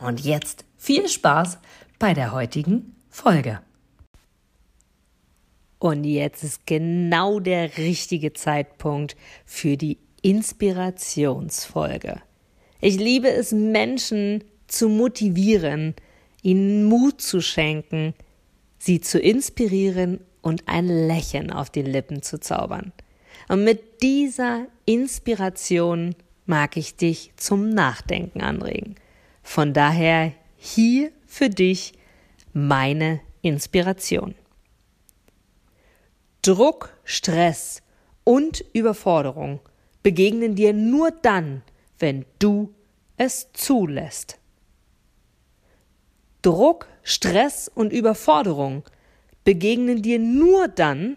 Und jetzt viel Spaß bei der heutigen Folge. Und jetzt ist genau der richtige Zeitpunkt für die Inspirationsfolge. Ich liebe es, Menschen zu motivieren, ihnen Mut zu schenken, sie zu inspirieren und ein Lächeln auf die Lippen zu zaubern. Und mit dieser Inspiration mag ich dich zum Nachdenken anregen. Von daher hier für dich meine Inspiration. Druck, Stress und Überforderung begegnen dir nur dann, wenn du es zulässt. Druck, Stress und Überforderung begegnen dir nur dann,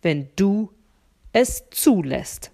wenn du es zulässt.